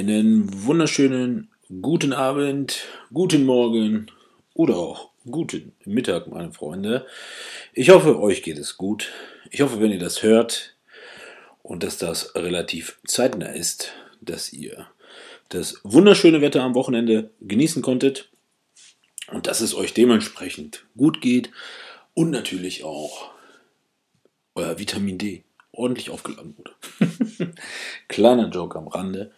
Einen wunderschönen guten Abend, guten Morgen oder auch guten Mittag, meine Freunde. Ich hoffe, euch geht es gut. Ich hoffe, wenn ihr das hört und dass das relativ zeitnah ist, dass ihr das wunderschöne Wetter am Wochenende genießen konntet und dass es euch dementsprechend gut geht und natürlich auch euer Vitamin D ordentlich aufgeladen wurde. Kleiner Joke am Rande.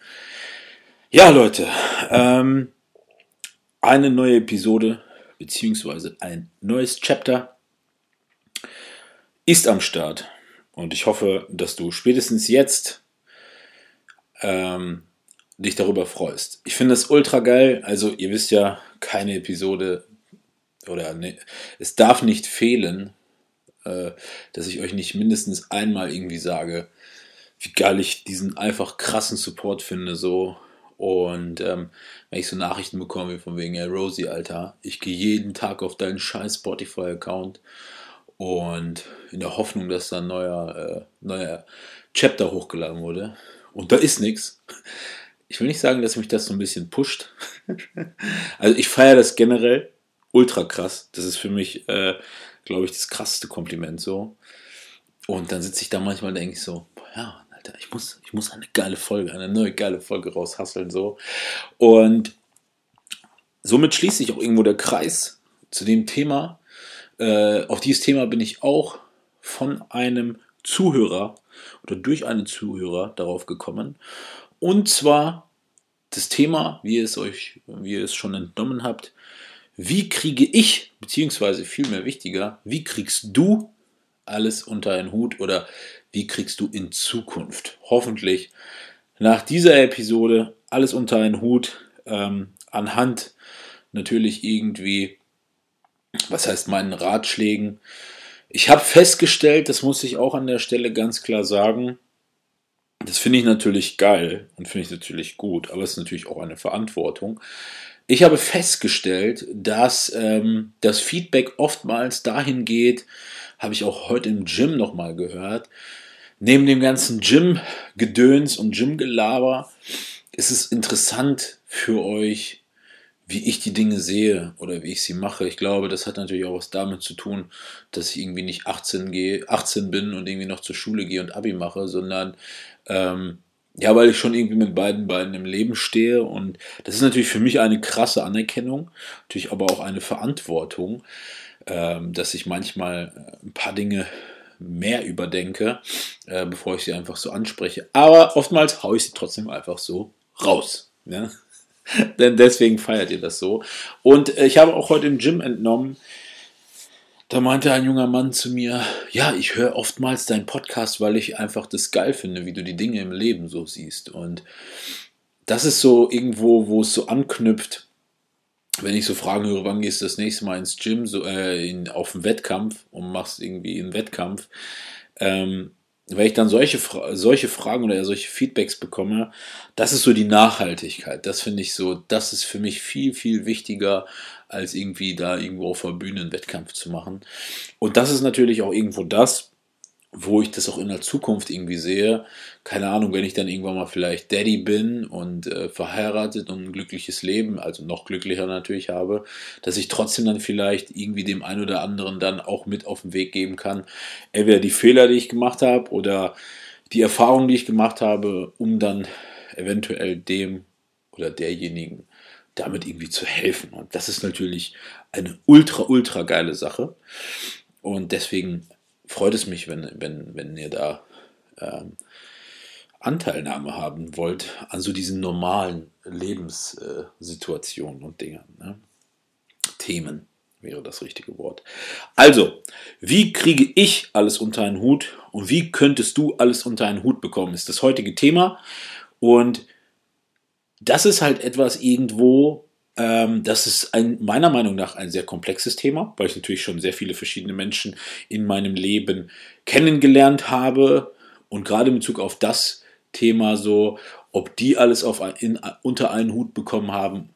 Ja, Leute, ähm, eine neue Episode beziehungsweise ein neues Chapter ist am Start und ich hoffe, dass du spätestens jetzt ähm, dich darüber freust. Ich finde das ultra geil. Also ihr wisst ja, keine Episode oder ne, es darf nicht fehlen, äh, dass ich euch nicht mindestens einmal irgendwie sage, wie geil ich diesen einfach krassen Support finde, so. Und ähm, wenn ich so Nachrichten bekomme wie von wegen, hey Rosie, Alter, ich gehe jeden Tag auf deinen scheiß Spotify-Account und in der Hoffnung, dass da ein neuer, äh, neuer Chapter hochgeladen wurde. Und da ist nichts. Ich will nicht sagen, dass mich das so ein bisschen pusht. also ich feiere das generell ultra krass. Das ist für mich äh, glaube ich, das krasseste Kompliment so. Und dann sitze ich da manchmal und denke ich so, ja, Alter, ich muss, ich muss eine geile Folge, eine neue geile Folge raushasseln so. Und somit schließt sich auch irgendwo der Kreis zu dem Thema. Äh, auf dieses Thema bin ich auch von einem Zuhörer oder durch einen Zuhörer darauf gekommen. Und zwar das Thema, wie ihr es euch, wie ihr es schon entnommen habt, wie kriege ich, beziehungsweise vielmehr wichtiger, wie kriegst du alles unter einen Hut oder wie kriegst du in Zukunft hoffentlich nach dieser Episode alles unter einen Hut ähm, anhand natürlich irgendwie, was heißt meinen Ratschlägen. Ich habe festgestellt, das muss ich auch an der Stelle ganz klar sagen, das finde ich natürlich geil und finde ich natürlich gut, aber es ist natürlich auch eine Verantwortung. Ich habe festgestellt, dass ähm, das Feedback oftmals dahin geht, habe ich auch heute im Gym nochmal gehört, neben dem ganzen Gym-Gedöns und Gym-Gelaber ist es interessant für euch, wie ich die Dinge sehe oder wie ich sie mache. Ich glaube, das hat natürlich auch was damit zu tun, dass ich irgendwie nicht 18, gehe, 18 bin und irgendwie noch zur Schule gehe und Abi mache, sondern ähm, ja, weil ich schon irgendwie mit beiden Beinen im Leben stehe und das ist natürlich für mich eine krasse Anerkennung, natürlich aber auch eine Verantwortung, ähm, dass ich manchmal äh, ein paar Dinge mehr überdenke, äh, bevor ich sie einfach so anspreche. Aber oftmals haue ich sie trotzdem einfach so raus. Ja? Denn deswegen feiert ihr das so. Und äh, ich habe auch heute im Gym entnommen, da meinte ein junger Mann zu mir, ja, ich höre oftmals deinen Podcast, weil ich einfach das geil finde, wie du die Dinge im Leben so siehst. Und das ist so irgendwo, wo es so anknüpft, wenn ich so Fragen höre, wann gehst du das nächste Mal ins Gym, so, äh, in, auf einen Wettkampf und machst irgendwie einen Wettkampf, ähm, wenn ich dann solche, solche Fragen oder solche Feedbacks bekomme, das ist so die Nachhaltigkeit. Das finde ich so, das ist für mich viel, viel wichtiger, als irgendwie da irgendwo auf der Bühne einen Wettkampf zu machen. Und das ist natürlich auch irgendwo das, wo ich das auch in der Zukunft irgendwie sehe. Keine Ahnung, wenn ich dann irgendwann mal vielleicht Daddy bin und äh, verheiratet und ein glückliches Leben, also noch glücklicher natürlich habe, dass ich trotzdem dann vielleicht irgendwie dem einen oder anderen dann auch mit auf den Weg geben kann. Entweder die Fehler, die ich gemacht habe oder die Erfahrungen, die ich gemacht habe, um dann eventuell dem oder derjenigen damit irgendwie zu helfen. Und das ist natürlich eine ultra, ultra geile Sache. Und deswegen freut es mich, wenn, wenn, wenn ihr da ähm, Anteilnahme haben wollt an so diesen normalen Lebenssituationen und Dingen. Ne? Themen wäre das richtige Wort. Also, wie kriege ich alles unter einen Hut und wie könntest du alles unter einen Hut bekommen, ist das heutige Thema. Und das ist halt etwas irgendwo, ähm, das ist ein, meiner Meinung nach ein sehr komplexes Thema, weil ich natürlich schon sehr viele verschiedene Menschen in meinem Leben kennengelernt habe. Und gerade in Bezug auf das Thema so, ob die alles auf, in, unter einen Hut bekommen haben,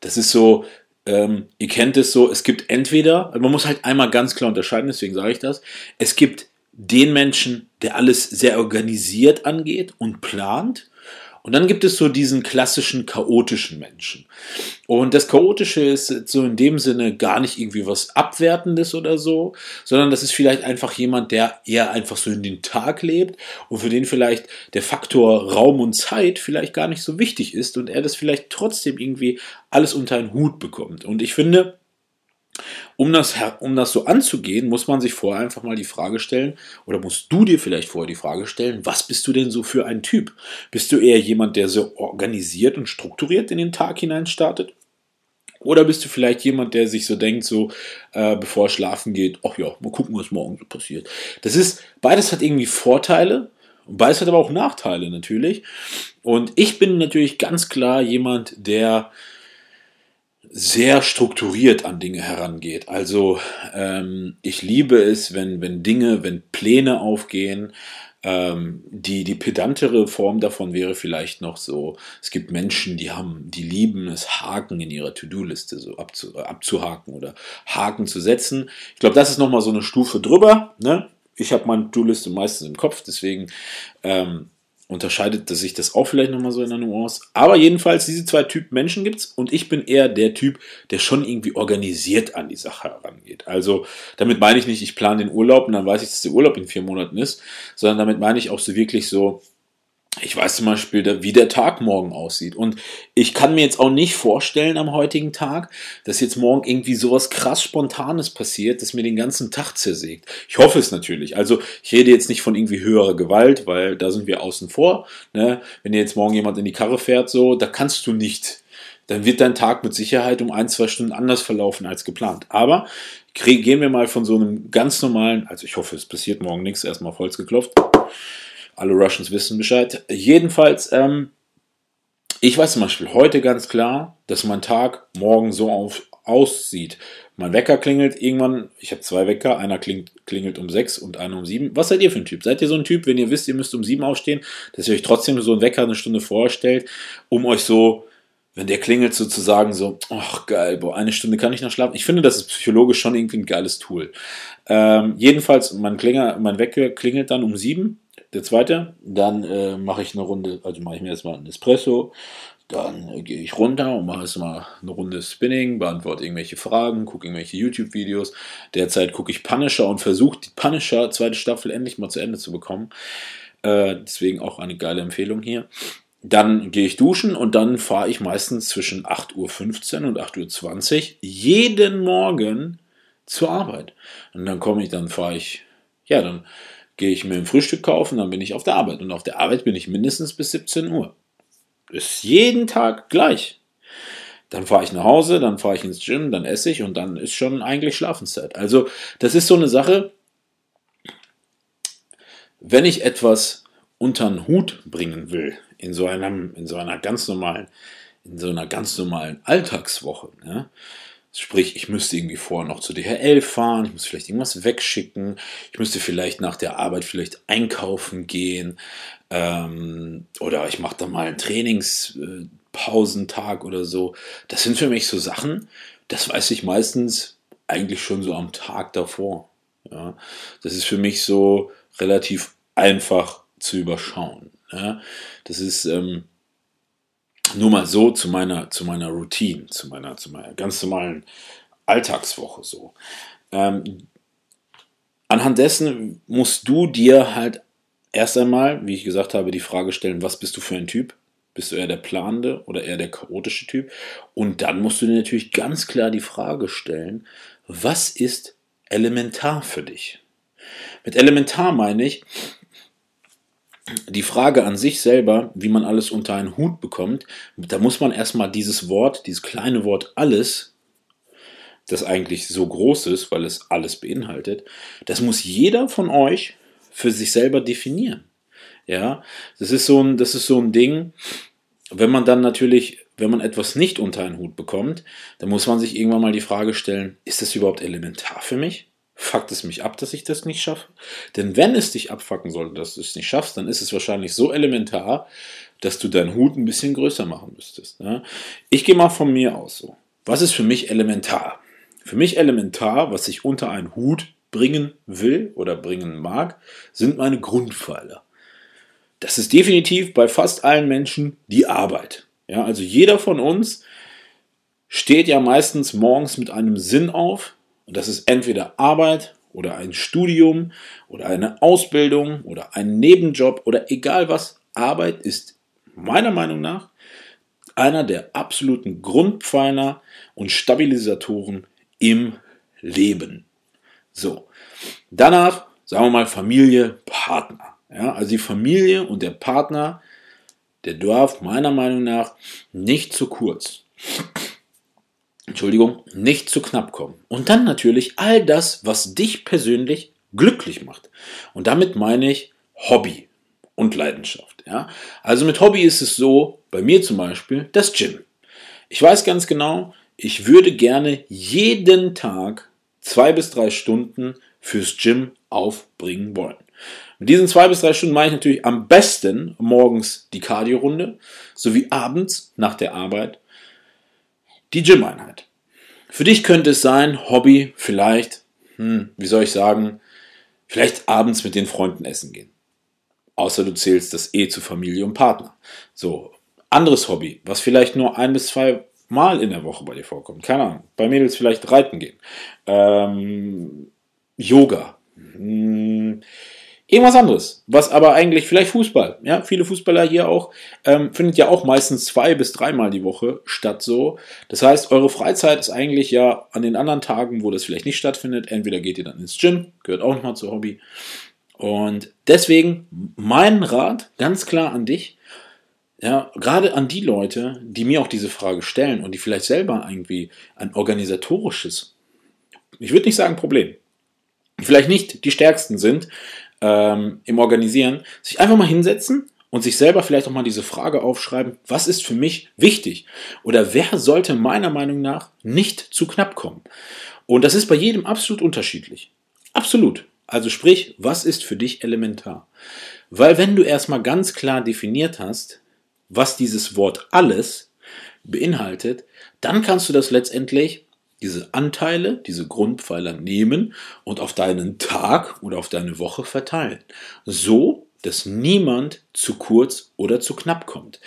das ist so, ähm, ihr kennt es so, es gibt entweder, man muss halt einmal ganz klar unterscheiden, deswegen sage ich das, es gibt den Menschen, der alles sehr organisiert angeht und plant und dann gibt es so diesen klassischen chaotischen Menschen. Und das Chaotische ist so in dem Sinne gar nicht irgendwie was Abwertendes oder so, sondern das ist vielleicht einfach jemand, der eher einfach so in den Tag lebt und für den vielleicht der Faktor Raum und Zeit vielleicht gar nicht so wichtig ist und er das vielleicht trotzdem irgendwie alles unter einen Hut bekommt. Und ich finde, um das, um das so anzugehen, muss man sich vorher einfach mal die Frage stellen, oder musst du dir vielleicht vorher die Frage stellen, was bist du denn so für ein Typ? Bist du eher jemand, der so organisiert und strukturiert in den Tag hinein startet? Oder bist du vielleicht jemand, der sich so denkt, so äh, bevor er schlafen geht, ach ja, mal gucken, was morgen so passiert. Das ist, beides hat irgendwie Vorteile, beides hat aber auch Nachteile natürlich. Und ich bin natürlich ganz klar jemand, der sehr strukturiert an Dinge herangeht. Also ähm, ich liebe es, wenn, wenn Dinge, wenn Pläne aufgehen. Ähm, die, die pedantere Form davon wäre vielleicht noch so, es gibt Menschen, die haben, die lieben es, Haken in ihrer To-Do-Liste so abzu, abzuhaken oder Haken zu setzen. Ich glaube, das ist nochmal so eine Stufe drüber. Ne? Ich habe meine To-Do-Liste meistens im Kopf, deswegen ähm, unterscheidet sich das auch vielleicht nochmal so in der Nuance. Aber jedenfalls, diese zwei Typen Menschen gibt es und ich bin eher der Typ, der schon irgendwie organisiert an die Sache herangeht. Also damit meine ich nicht, ich plane den Urlaub und dann weiß ich, dass der Urlaub in vier Monaten ist, sondern damit meine ich auch so wirklich so, ich weiß zum Beispiel, wie der Tag morgen aussieht. Und ich kann mir jetzt auch nicht vorstellen am heutigen Tag, dass jetzt morgen irgendwie sowas krass Spontanes passiert, das mir den ganzen Tag zersägt. Ich hoffe es natürlich. Also ich rede jetzt nicht von irgendwie höherer Gewalt, weil da sind wir außen vor. Ne? Wenn jetzt morgen jemand in die Karre fährt, so, da kannst du nicht. Dann wird dein Tag mit Sicherheit um ein, zwei Stunden anders verlaufen als geplant. Aber gehen wir mal von so einem ganz normalen, also ich hoffe, es passiert morgen nichts, erstmal auf Holz geklopft alle Russians wissen Bescheid. Jedenfalls, ähm, ich weiß zum Beispiel heute ganz klar, dass mein Tag morgen so auf, aussieht. Mein Wecker klingelt irgendwann, ich habe zwei Wecker, einer klingelt, klingelt um sechs und einer um sieben. Was seid ihr für ein Typ? Seid ihr so ein Typ, wenn ihr wisst, ihr müsst um sieben aufstehen, dass ihr euch trotzdem so einen Wecker eine Stunde vorstellt, um euch so, wenn der klingelt, sozusagen so, ach geil, boah, eine Stunde kann ich noch schlafen. Ich finde, das ist psychologisch schon irgendwie ein geiles Tool. Ähm, jedenfalls, mein, Klinger, mein Wecker klingelt dann um sieben der zweite. Dann äh, mache ich eine Runde, also mache ich mir erstmal einen Espresso. Dann äh, gehe ich runter und mache erstmal eine Runde Spinning, beantworte irgendwelche Fragen, gucke irgendwelche YouTube-Videos. Derzeit gucke ich Punisher und versuche die Punisher zweite Staffel endlich mal zu Ende zu bekommen. Äh, deswegen auch eine geile Empfehlung hier. Dann gehe ich duschen und dann fahre ich meistens zwischen 8.15 Uhr und 8.20 Uhr jeden Morgen zur Arbeit. Und dann komme ich, dann fahre ich, ja, dann gehe ich mir ein Frühstück kaufen, dann bin ich auf der Arbeit. Und auf der Arbeit bin ich mindestens bis 17 Uhr. Ist jeden Tag gleich. Dann fahre ich nach Hause, dann fahre ich ins Gym, dann esse ich und dann ist schon eigentlich Schlafenszeit. Also das ist so eine Sache, wenn ich etwas unter den Hut bringen will, in so, einem, in so einer ganz normalen, in so einer ganz normalen Alltagswoche, ja, Sprich, ich müsste irgendwie vorher noch zu DHL fahren, ich muss vielleicht irgendwas wegschicken, ich müsste vielleicht nach der Arbeit vielleicht einkaufen gehen ähm, oder ich mache da mal einen Trainingspausentag oder so. Das sind für mich so Sachen, das weiß ich meistens eigentlich schon so am Tag davor. Ja. Das ist für mich so relativ einfach zu überschauen. Ja. Das ist, ähm, nur mal so zu meiner, zu meiner Routine, zu meiner, zu meiner ganz normalen Alltagswoche so. Ähm, anhand dessen musst du dir halt erst einmal, wie ich gesagt habe, die Frage stellen, was bist du für ein Typ? Bist du eher der planende oder eher der chaotische Typ? Und dann musst du dir natürlich ganz klar die Frage stellen, was ist elementar für dich? Mit elementar meine ich, die Frage an sich selber, wie man alles unter einen Hut bekommt, da muss man erstmal dieses Wort, dieses kleine Wort alles, das eigentlich so groß ist, weil es alles beinhaltet, das muss jeder von euch für sich selber definieren. Ja, das ist so ein, das ist so ein Ding. wenn man dann natürlich, wenn man etwas nicht unter einen Hut bekommt, dann muss man sich irgendwann mal die Frage stellen, ist das überhaupt elementar für mich? Fuckt es mich ab, dass ich das nicht schaffe? Denn wenn es dich abfacken sollte, dass du es nicht schaffst, dann ist es wahrscheinlich so elementar, dass du deinen Hut ein bisschen größer machen müsstest. Ne? Ich gehe mal von mir aus so. Was ist für mich elementar? Für mich elementar, was ich unter einen Hut bringen will oder bringen mag, sind meine Grundpfeiler. Das ist definitiv bei fast allen Menschen die Arbeit. Ja, also jeder von uns steht ja meistens morgens mit einem Sinn auf. Und das ist entweder Arbeit oder ein Studium oder eine Ausbildung oder ein Nebenjob oder egal was. Arbeit ist meiner Meinung nach einer der absoluten Grundpfeiler und Stabilisatoren im Leben. So, danach sagen wir mal Familie, Partner. Ja, also die Familie und der Partner, der darf meiner Meinung nach nicht zu kurz. Entschuldigung, nicht zu knapp kommen. Und dann natürlich all das, was dich persönlich glücklich macht. Und damit meine ich Hobby und Leidenschaft. Ja? Also mit Hobby ist es so, bei mir zum Beispiel, das Gym. Ich weiß ganz genau, ich würde gerne jeden Tag zwei bis drei Stunden fürs Gym aufbringen wollen. Mit diesen zwei bis drei Stunden mache ich natürlich am besten morgens die Cardio-Runde sowie abends nach der Arbeit die Gym-Einheit. Für dich könnte es sein, Hobby, vielleicht, hm, wie soll ich sagen, vielleicht abends mit den Freunden essen gehen. Außer du zählst das eh zu Familie und Partner. So, anderes Hobby, was vielleicht nur ein bis zwei Mal in der Woche bei dir vorkommt. Keine Ahnung. Bei Mädels vielleicht reiten gehen. Ähm, Yoga. Hm, Irgendwas anderes, was aber eigentlich vielleicht Fußball. Ja, viele Fußballer hier auch ähm, findet ja auch meistens zwei bis dreimal die Woche statt so. Das heißt, eure Freizeit ist eigentlich ja an den anderen Tagen, wo das vielleicht nicht stattfindet. Entweder geht ihr dann ins Gym, gehört auch nochmal zur Hobby. Und deswegen mein Rat ganz klar an dich, ja, gerade an die Leute, die mir auch diese Frage stellen und die vielleicht selber irgendwie ein organisatorisches, ich würde nicht sagen Problem, vielleicht nicht die stärksten sind, ähm, im Organisieren, sich einfach mal hinsetzen und sich selber vielleicht auch mal diese Frage aufschreiben, was ist für mich wichtig? Oder wer sollte meiner Meinung nach nicht zu knapp kommen? Und das ist bei jedem absolut unterschiedlich. Absolut. Also sprich, was ist für dich elementar? Weil wenn du erstmal ganz klar definiert hast, was dieses Wort alles beinhaltet, dann kannst du das letztendlich diese Anteile, diese Grundpfeiler nehmen und auf deinen Tag oder auf deine Woche verteilen. So, dass niemand zu kurz oder zu knapp kommt.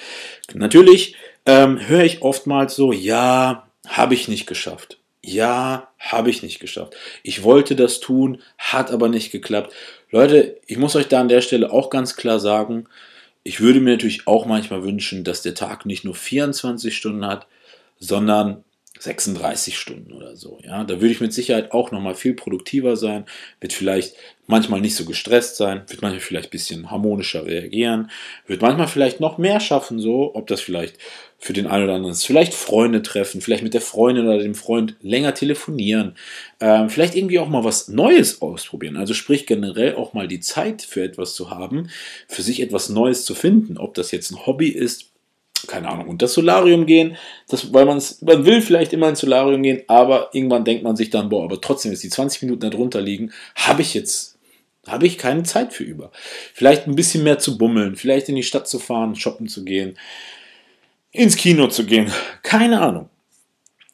Natürlich ähm, höre ich oftmals so, ja, habe ich nicht geschafft. Ja, habe ich nicht geschafft. Ich wollte das tun, hat aber nicht geklappt. Leute, ich muss euch da an der Stelle auch ganz klar sagen, ich würde mir natürlich auch manchmal wünschen, dass der Tag nicht nur 24 Stunden hat, sondern 36 Stunden oder so. Ja, da würde ich mit Sicherheit auch noch mal viel produktiver sein, wird vielleicht manchmal nicht so gestresst sein, wird manchmal vielleicht ein bisschen harmonischer reagieren, wird manchmal vielleicht noch mehr schaffen, so, ob das vielleicht für den einen oder anderen ist, vielleicht Freunde treffen, vielleicht mit der Freundin oder dem Freund länger telefonieren, ähm, vielleicht irgendwie auch mal was Neues ausprobieren. Also sprich generell auch mal die Zeit für etwas zu haben, für sich etwas Neues zu finden, ob das jetzt ein Hobby ist, keine Ahnung, und das Solarium gehen, das, weil man man will vielleicht immer ins Solarium gehen, aber irgendwann denkt man sich dann, boah, aber trotzdem, jetzt die 20 Minuten darunter liegen, habe ich jetzt, habe ich keine Zeit für über. Vielleicht ein bisschen mehr zu bummeln, vielleicht in die Stadt zu fahren, shoppen zu gehen, ins Kino zu gehen, keine Ahnung.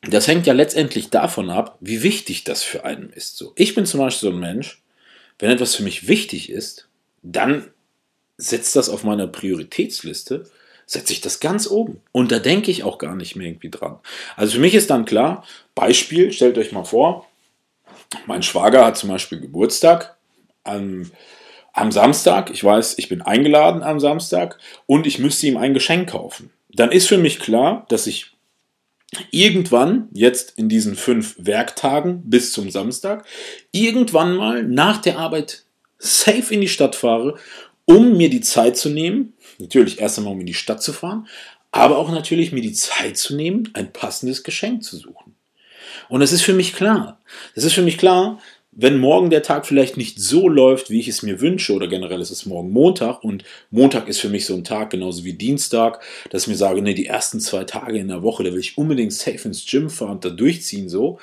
Das hängt ja letztendlich davon ab, wie wichtig das für einen ist. So, ich bin zum Beispiel so ein Mensch, wenn etwas für mich wichtig ist, dann setzt das auf meiner Prioritätsliste setze ich das ganz oben. Und da denke ich auch gar nicht mehr irgendwie dran. Also für mich ist dann klar, Beispiel, stellt euch mal vor, mein Schwager hat zum Beispiel Geburtstag am, am Samstag. Ich weiß, ich bin eingeladen am Samstag und ich müsste ihm ein Geschenk kaufen. Dann ist für mich klar, dass ich irgendwann, jetzt in diesen fünf Werktagen bis zum Samstag, irgendwann mal nach der Arbeit safe in die Stadt fahre, um mir die Zeit zu nehmen, Natürlich erst einmal, um in die Stadt zu fahren, aber auch natürlich mir die Zeit zu nehmen, ein passendes Geschenk zu suchen. Und das ist für mich klar. Das ist für mich klar, wenn morgen der Tag vielleicht nicht so läuft, wie ich es mir wünsche, oder generell ist es morgen Montag und Montag ist für mich so ein Tag, genauso wie Dienstag, dass ich mir sage, nee, die ersten zwei Tage in der Woche, da will ich unbedingt safe ins Gym fahren und da durchziehen so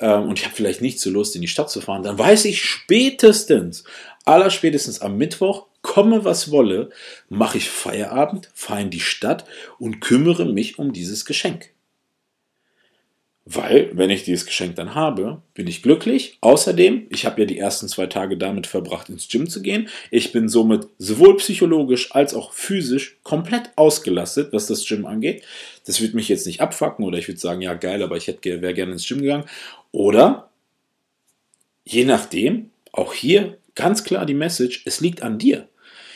ähm, und ich habe vielleicht nicht so Lust, in die Stadt zu fahren, dann weiß ich spätestens, allerspätestens am Mittwoch, komme was wolle, mache ich Feierabend, fahre in die Stadt und kümmere mich um dieses Geschenk. Weil, wenn ich dieses Geschenk dann habe, bin ich glücklich. Außerdem, ich habe ja die ersten zwei Tage damit verbracht, ins Gym zu gehen. Ich bin somit sowohl psychologisch als auch physisch komplett ausgelastet, was das Gym angeht. Das wird mich jetzt nicht abfacken oder ich würde sagen, ja geil, aber ich hätte wäre gerne ins Gym gegangen. Oder, je nachdem, auch hier ganz klar die Message, es liegt an dir.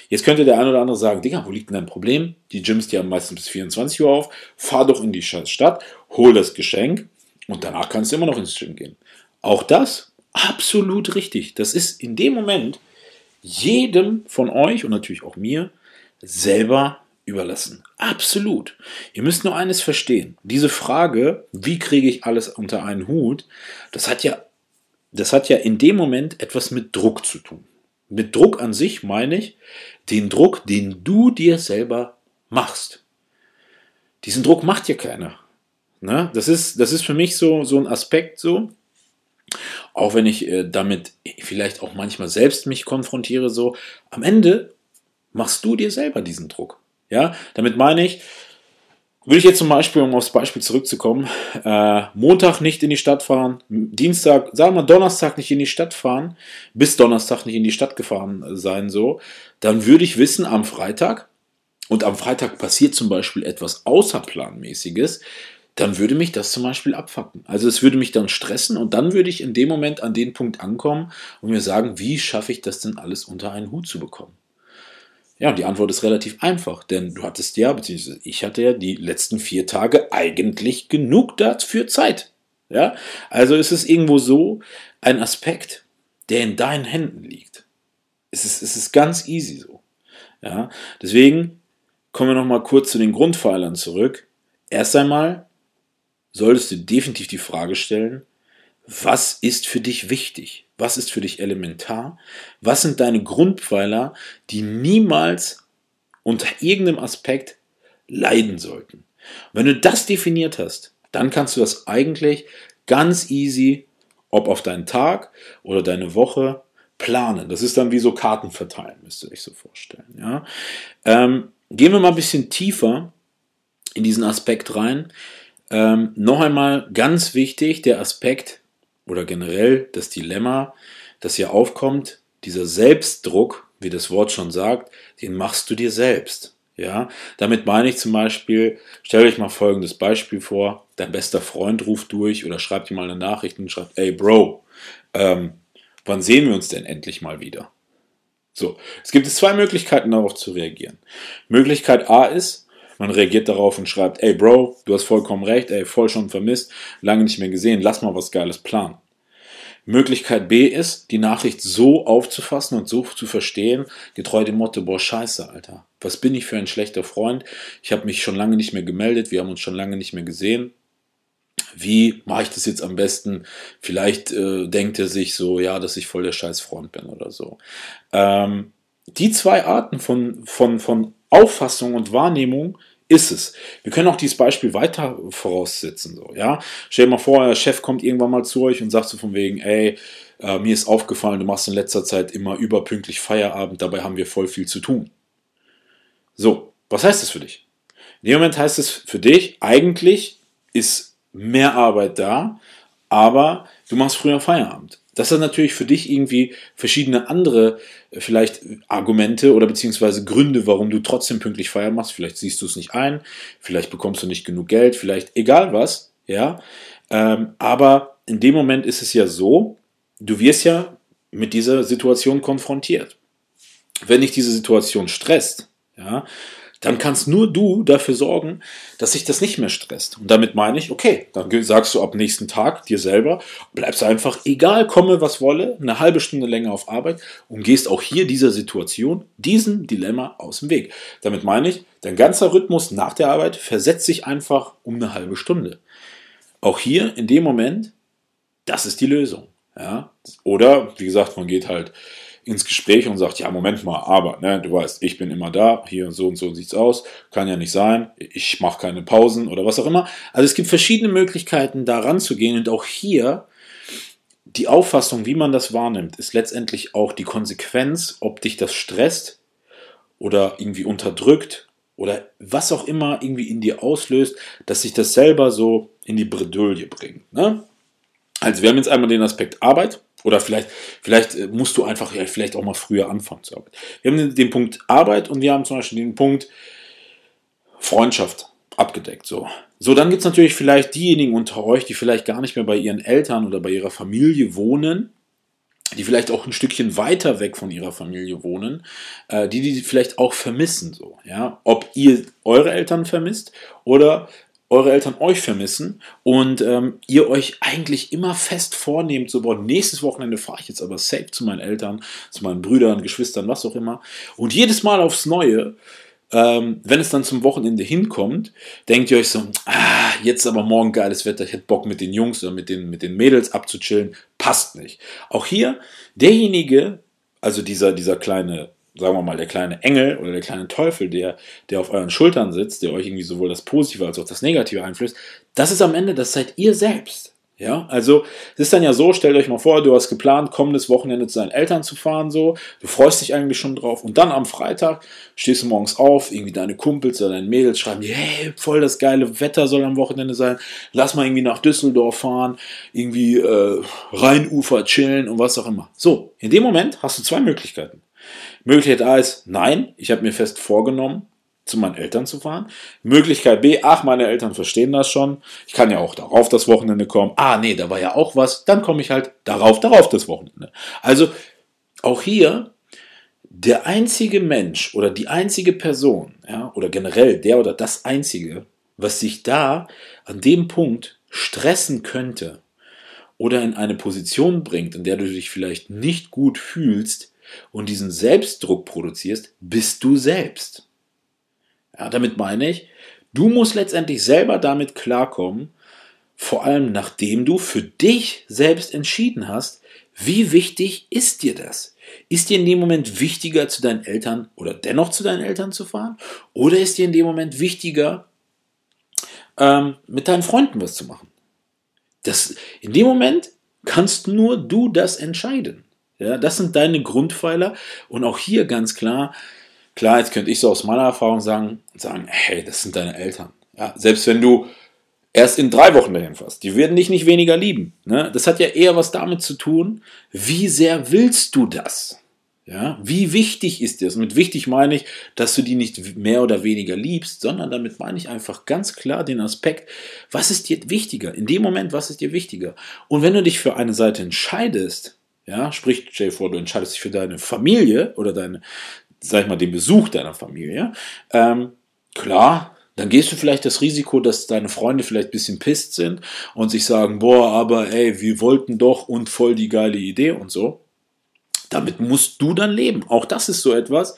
Jetzt könnte der eine oder andere sagen, Digga, wo liegt denn dein Problem? Die Gyms, die haben meistens bis 24 Uhr auf. Fahr doch in die scheiß Stadt, hol das Geschenk und danach kannst du immer noch ins Gym gehen. Auch das absolut richtig. Das ist in dem Moment jedem von euch und natürlich auch mir selber überlassen. Absolut. Ihr müsst nur eines verstehen. Diese Frage, wie kriege ich alles unter einen Hut, das hat ja, das hat ja in dem Moment etwas mit Druck zu tun. Mit Druck an sich meine ich den Druck, den du dir selber machst. Diesen Druck macht dir keiner. Ne? Das, ist, das ist für mich so, so ein Aspekt so. Auch wenn ich äh, damit vielleicht auch manchmal selbst mich konfrontiere, so am Ende machst du dir selber diesen Druck. Ja, damit meine ich, würde ich jetzt zum Beispiel, um aufs Beispiel zurückzukommen, äh, Montag nicht in die Stadt fahren, Dienstag, sagen wir Donnerstag nicht in die Stadt fahren, bis Donnerstag nicht in die Stadt gefahren sein, so, dann würde ich wissen, am Freitag, und am Freitag passiert zum Beispiel etwas Außerplanmäßiges, dann würde mich das zum Beispiel abfacken. Also es würde mich dann stressen und dann würde ich in dem Moment an den Punkt ankommen und mir sagen, wie schaffe ich das denn alles unter einen Hut zu bekommen? Ja, die Antwort ist relativ einfach, denn du hattest ja, beziehungsweise ich hatte ja die letzten vier Tage eigentlich genug dafür Zeit. Ja, also ist es irgendwo so ein Aspekt, der in deinen Händen liegt. Es ist, es ist ganz easy so. Ja, deswegen kommen wir nochmal kurz zu den Grundpfeilern zurück. Erst einmal solltest du definitiv die Frage stellen, was ist für dich wichtig? Was ist für dich elementar? Was sind deine Grundpfeiler, die niemals unter irgendeinem Aspekt leiden sollten? wenn du das definiert hast, dann kannst du das eigentlich ganz easy, ob auf deinen Tag oder deine Woche, planen. Das ist dann wie so Karten verteilen, müsst ihr euch so vorstellen. Ja? Ähm, gehen wir mal ein bisschen tiefer in diesen Aspekt rein. Ähm, noch einmal ganz wichtig, der Aspekt oder generell das Dilemma, das hier aufkommt, dieser Selbstdruck, wie das Wort schon sagt, den machst du dir selbst. Ja, damit meine ich zum Beispiel, stell euch mal folgendes Beispiel vor, dein bester Freund ruft durch oder schreibt dir mal eine Nachricht und schreibt, ey Bro, ähm, wann sehen wir uns denn endlich mal wieder? So, es gibt zwei Möglichkeiten darauf zu reagieren. Möglichkeit A ist, man reagiert darauf und schreibt, ey Bro, du hast vollkommen recht, ey, voll schon vermisst, lange nicht mehr gesehen, lass mal was Geiles planen. Möglichkeit B ist, die Nachricht so aufzufassen und so zu verstehen, getreu dem Motto, boah, scheiße, Alter, was bin ich für ein schlechter Freund? Ich habe mich schon lange nicht mehr gemeldet, wir haben uns schon lange nicht mehr gesehen. Wie mache ich das jetzt am besten? Vielleicht äh, denkt er sich so, ja, dass ich voll der scheiß Freund bin oder so. Ähm, die zwei Arten von, von, von Auffassung und Wahrnehmung ist es. Wir können auch dieses Beispiel weiter voraussetzen. So, ja? Stell dir mal vor, der Chef kommt irgendwann mal zu euch und sagt so von wegen, ey, äh, mir ist aufgefallen, du machst in letzter Zeit immer überpünktlich Feierabend, dabei haben wir voll viel zu tun. So, was heißt das für dich? In dem Moment heißt es für dich, eigentlich ist mehr Arbeit da, aber du machst früher Feierabend. Das hat natürlich für dich irgendwie verschiedene andere äh, vielleicht Argumente oder beziehungsweise Gründe, warum du trotzdem pünktlich Feiern machst. Vielleicht siehst du es nicht ein, vielleicht bekommst du nicht genug Geld, vielleicht egal was, ja. Ähm, aber in dem Moment ist es ja so, du wirst ja mit dieser Situation konfrontiert. Wenn dich diese Situation stresst, ja, dann kannst nur du dafür sorgen, dass sich das nicht mehr stresst. Und damit meine ich, okay, dann sagst du ab nächsten Tag dir selber, bleibst einfach, egal komme was wolle, eine halbe Stunde länger auf Arbeit und gehst auch hier dieser Situation, diesem Dilemma aus dem Weg. Damit meine ich, dein ganzer Rhythmus nach der Arbeit versetzt sich einfach um eine halbe Stunde. Auch hier in dem Moment, das ist die Lösung. Ja? Oder, wie gesagt, man geht halt ins Gespräch und sagt, ja, Moment mal, aber, ne, du weißt, ich bin immer da, hier so und so sieht's aus, kann ja nicht sein, ich mache keine Pausen oder was auch immer. Also es gibt verschiedene Möglichkeiten, da ranzugehen und auch hier die Auffassung, wie man das wahrnimmt, ist letztendlich auch die Konsequenz, ob dich das stresst oder irgendwie unterdrückt oder was auch immer irgendwie in dir auslöst, dass sich das selber so in die Bredouille bringt. Ne? Also wir haben jetzt einmal den Aspekt Arbeit oder vielleicht, vielleicht äh, musst du einfach ja, vielleicht auch mal früher anfangen zu arbeiten. Wir haben den, Punkt Arbeit und wir haben zum Beispiel den Punkt Freundschaft abgedeckt. So, so dann gibt es natürlich vielleicht diejenigen unter euch, die vielleicht gar nicht mehr bei ihren Eltern oder bei ihrer Familie wohnen, die vielleicht auch ein Stückchen weiter weg von ihrer Familie wohnen, äh, die die vielleicht auch vermissen. So, ja, ob ihr eure Eltern vermisst oder eure Eltern euch vermissen und ähm, ihr euch eigentlich immer fest vornehmt, so, boah, nächstes Wochenende fahre ich jetzt aber safe zu meinen Eltern, zu meinen Brüdern, Geschwistern, was auch immer. Und jedes Mal aufs Neue, ähm, wenn es dann zum Wochenende hinkommt, denkt ihr euch so, ah, jetzt aber morgen geiles Wetter, ich hätte Bock mit den Jungs oder mit den, mit den Mädels abzuchillen, passt nicht. Auch hier, derjenige, also dieser, dieser kleine sagen wir mal, der kleine Engel oder der kleine Teufel, der, der auf euren Schultern sitzt, der euch irgendwie sowohl das Positive als auch das Negative einflößt, das ist am Ende, das seid ihr selbst. Ja, also es ist dann ja so, stellt euch mal vor, du hast geplant, kommendes Wochenende zu deinen Eltern zu fahren, so, du freust dich eigentlich schon drauf und dann am Freitag stehst du morgens auf, irgendwie deine Kumpels oder deine Mädels schreiben dir, hey, voll das geile Wetter soll am Wochenende sein, lass mal irgendwie nach Düsseldorf fahren, irgendwie äh, Rheinufer chillen und was auch immer. So, in dem Moment hast du zwei Möglichkeiten. Möglichkeit A ist, nein, ich habe mir fest vorgenommen, zu meinen Eltern zu fahren. Möglichkeit B, ach, meine Eltern verstehen das schon. Ich kann ja auch darauf das Wochenende kommen. Ah, nee, da war ja auch was. Dann komme ich halt darauf, darauf das Wochenende. Also auch hier der einzige Mensch oder die einzige Person, ja, oder generell der oder das einzige, was sich da an dem Punkt stressen könnte oder in eine Position bringt, in der du dich vielleicht nicht gut fühlst, und diesen Selbstdruck produzierst, bist du selbst. Ja, damit meine ich, du musst letztendlich selber damit klarkommen, vor allem nachdem du für dich selbst entschieden hast, wie wichtig ist dir das? Ist dir in dem Moment wichtiger, zu deinen Eltern oder dennoch zu deinen Eltern zu fahren? Oder ist dir in dem Moment wichtiger, ähm, mit deinen Freunden was zu machen? Das, in dem Moment kannst nur du das entscheiden. Ja, das sind deine Grundpfeiler und auch hier ganz klar, klar, jetzt könnte ich so aus meiner Erfahrung sagen, sagen, hey, das sind deine Eltern. Ja, selbst wenn du erst in drei Wochen dahin fährst, die werden dich nicht weniger lieben. Ne? Das hat ja eher was damit zu tun, wie sehr willst du das? Ja, wie wichtig ist dir das? Mit wichtig meine ich, dass du die nicht mehr oder weniger liebst, sondern damit meine ich einfach ganz klar den Aspekt, was ist dir wichtiger? In dem Moment, was ist dir wichtiger? Und wenn du dich für eine Seite entscheidest, ja, sprich, dir vor, du entscheidest dich für deine Familie oder deine, sag ich mal, den Besuch deiner Familie. Ähm, klar, dann gehst du vielleicht das Risiko, dass deine Freunde vielleicht ein bisschen pisst sind und sich sagen, boah, aber ey, wir wollten doch und voll die geile Idee und so. Damit musst du dann leben. Auch das ist so etwas,